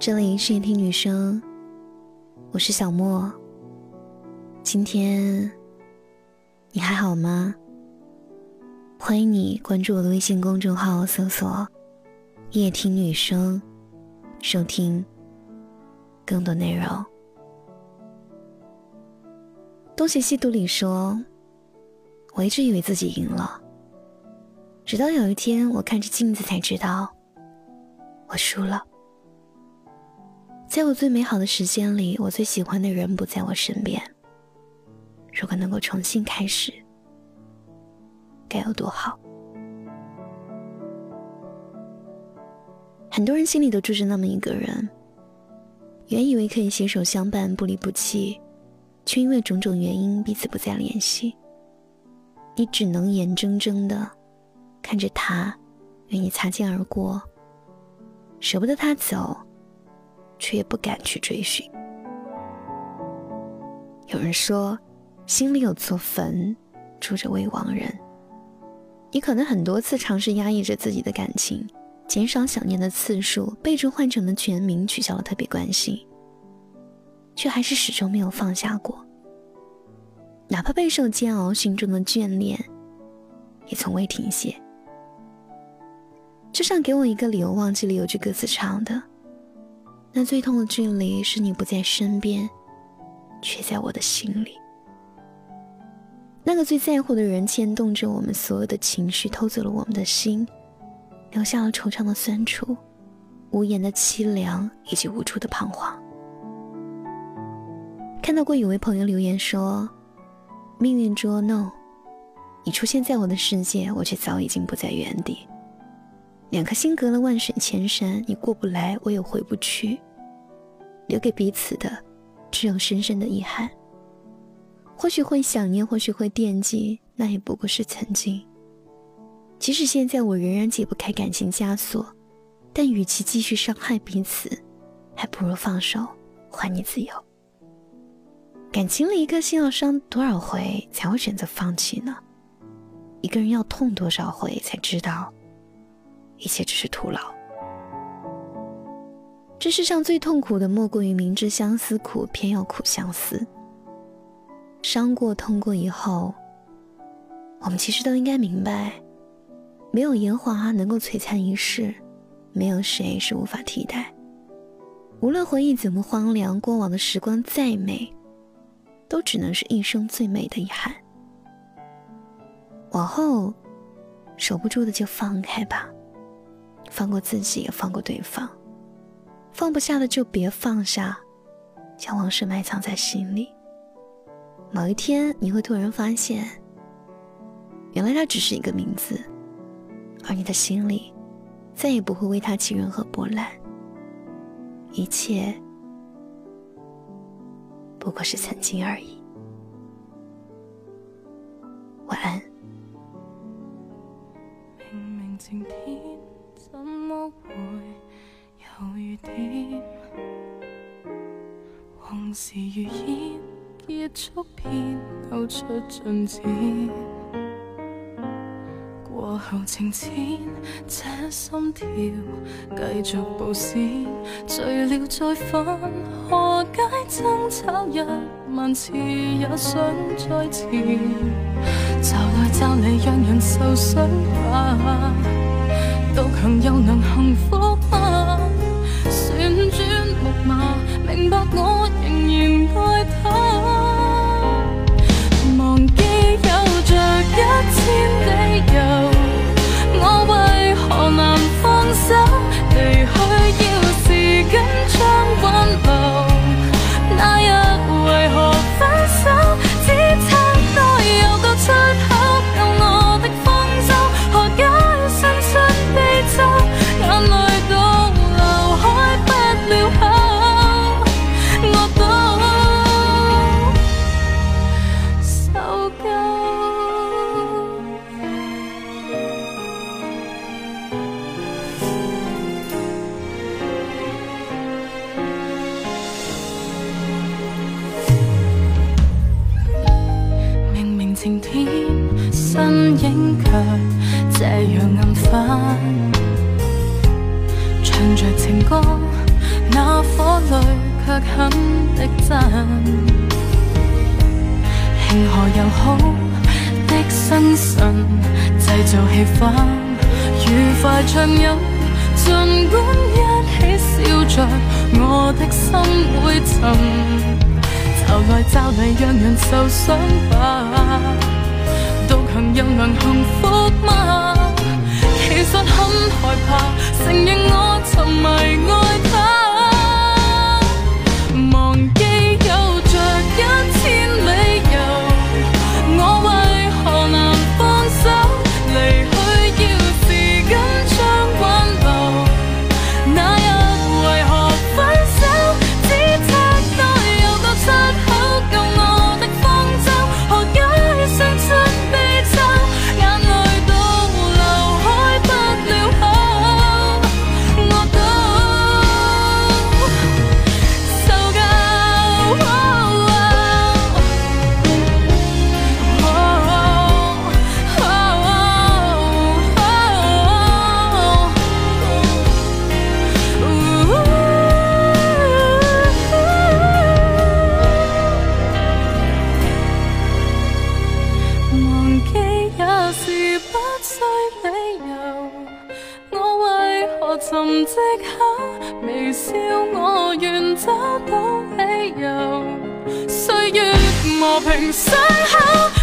这里是夜听女生，我是小莫。今天你还好吗？欢迎你关注我的微信公众号，搜索“夜听女生”，收听更多内容。东邪西毒里说：“我一直以为自己赢了，直到有一天我看着镜子才知道，我输了。”在我最美好的时间里，我最喜欢的人不在我身边。如果能够重新开始，该有多好！很多人心里都住着那么一个人，原以为可以携手相伴、不离不弃，却因为种种原因彼此不再联系。你只能眼睁睁的看着他与你擦肩而过，舍不得他走。却也不敢去追寻。有人说，心里有座坟，住着未亡人。你可能很多次尝试压抑着自己的感情，减少想念的次数，备注换成了全名，取消了特别关心，却还是始终没有放下过。哪怕备受煎熬，心中的眷恋也从未停歇。就像给我一个理由，忘记了有句歌词唱的。那最痛的距离是你不在身边，却在我的心里。那个最在乎的人牵动着我们所有的情绪，偷走了我们的心，留下了惆怅的酸楚、无言的凄凉以及无助的彷徨。看到过有位朋友留言说：“命运捉弄，你出现在我的世界，我却早已经不在原地。”两颗心隔了万水千山，你过不来，我也回不去。留给彼此的，只有深深的遗憾。或许会想念，或许会惦记，那也不过是曾经。即使现在我仍然解不开感情枷锁，但与其继续伤害彼此，还不如放手，还你自由。感情里，一颗心要伤多少回才会选择放弃呢？一个人要痛多少回才知道？一切只是徒劳。这世上最痛苦的，莫过于明知相思苦，偏要苦相思。伤过、痛过以后，我们其实都应该明白，没有烟花能够璀璨一世，没有谁是无法替代。无论回忆怎么荒凉，过往的时光再美，都只能是一生最美的遗憾。往后，守不住的就放开吧。放过自己，也放过对方。放不下的就别放下，将往事埋藏在心里。某一天，你会突然发现，原来它只是一个名字，而你的心里再也不会为它起任何波澜。一切不过是曾经而已。晚安。怎么会有雨点？往事如烟，结束便勾出进展。过后情浅，这心跳继续暴闪。醉了再返，何解争吵一万次也想再前？骤来骤离，让人受伤吧。独强又能幸福吗？旋转木马，明白我仍然爱他。晴天，身影却这样暗粉。唱着情歌，那火泪却很逼真。庆贺又好的新神，制造气氛，愉快畅饮。尽管一起笑着，我的心会沉。就来就嚟让人受伤吧，独行又能幸福吗？其实很害怕，承认我沉迷爱他。寻藉口微笑，我愿找到理由。岁月磨平伤口。